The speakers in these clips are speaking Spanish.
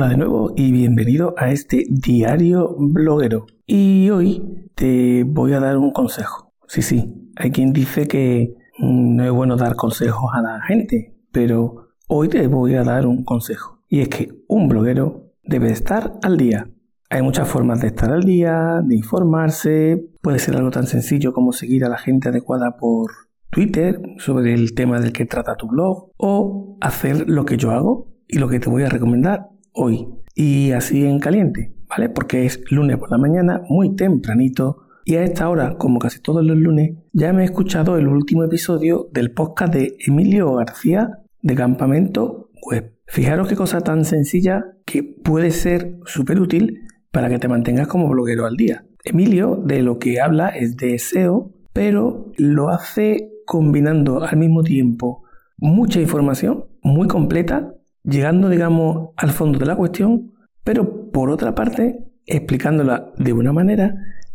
Hola de nuevo y bienvenido a este diario bloguero. Y hoy te voy a dar un consejo. Sí, sí, hay quien dice que no es bueno dar consejos a la gente, pero hoy te voy a dar un consejo. Y es que un bloguero debe estar al día. Hay muchas formas de estar al día, de informarse. Puede ser algo tan sencillo como seguir a la gente adecuada por Twitter sobre el tema del que trata tu blog o hacer lo que yo hago y lo que te voy a recomendar hoy. Y así en caliente, ¿vale? Porque es lunes por la mañana, muy tempranito. Y a esta hora, como casi todos los lunes, ya me he escuchado el último episodio del podcast de Emilio García de Campamento Web. Fijaros qué cosa tan sencilla que puede ser súper útil para que te mantengas como bloguero al día. Emilio de lo que habla es de SEO, pero lo hace combinando al mismo tiempo mucha información muy completa llegando, digamos, al fondo de la cuestión, pero por otra parte, explicándola de una manera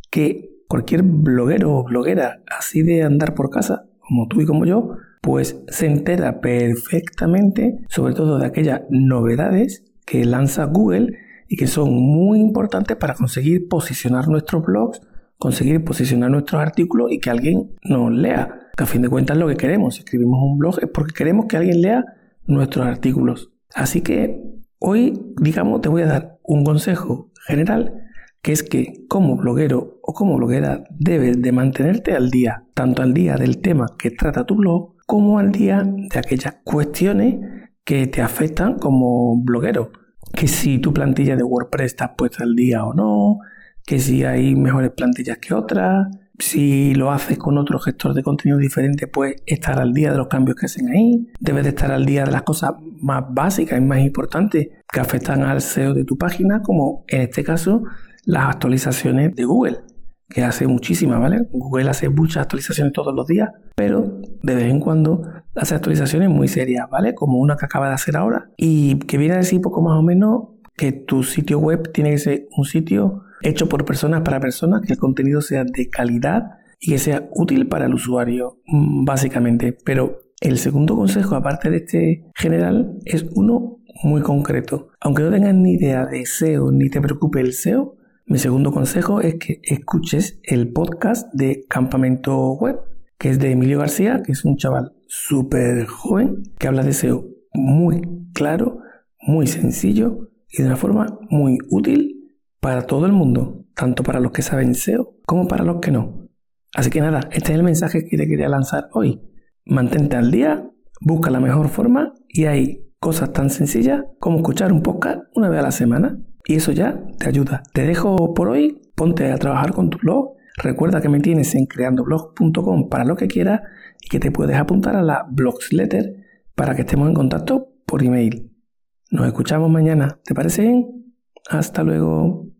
que cualquier bloguero o bloguera así de andar por casa, como tú y como yo, pues se entera perfectamente, sobre todo de aquellas novedades que lanza Google y que son muy importantes para conseguir posicionar nuestros blogs, conseguir posicionar nuestros artículos y que alguien nos lea. Que a fin de cuentas lo que queremos, escribimos un blog es porque queremos que alguien lea nuestros artículos. Así que hoy, digamos, te voy a dar un consejo general, que es que como bloguero o como bloguera debes de mantenerte al día, tanto al día del tema que trata tu blog, como al día de aquellas cuestiones que te afectan como bloguero. Que si tu plantilla de WordPress está puesta al día o no, que si hay mejores plantillas que otras, si lo haces con otro gestor de contenido diferente, pues estar al día de los cambios que hacen ahí. Debes de estar al día de las cosas más básicas y más importantes que afectan al SEO de tu página, como en este caso las actualizaciones de Google, que hace muchísimas, ¿vale? Google hace muchas actualizaciones todos los días, pero de vez en cuando hace actualizaciones muy serias, ¿vale? Como una que acaba de hacer ahora y que viene a decir poco más o menos que tu sitio web tiene que ser un sitio hecho por personas para personas, que el contenido sea de calidad y que sea útil para el usuario, mm, básicamente. Pero el segundo consejo, aparte de este general, es uno muy concreto. Aunque no tengas ni idea de SEO ni te preocupe el SEO, mi segundo consejo es que escuches el podcast de Campamento Web, que es de Emilio García, que es un chaval súper joven que habla de SEO muy claro, muy sencillo y de una forma muy útil para todo el mundo, tanto para los que saben SEO como para los que no. Así que nada, este es el mensaje que te quería lanzar hoy. Mantente al día, busca la mejor forma y hay cosas tan sencillas como escuchar un podcast una vez a la semana y eso ya te ayuda. Te dejo por hoy, ponte a trabajar con tu blog. Recuerda que me tienes en creandoblog.com para lo que quieras y que te puedes apuntar a la Blogsletter para que estemos en contacto por email. Nos escuchamos mañana. ¿Te parece bien? Hasta luego.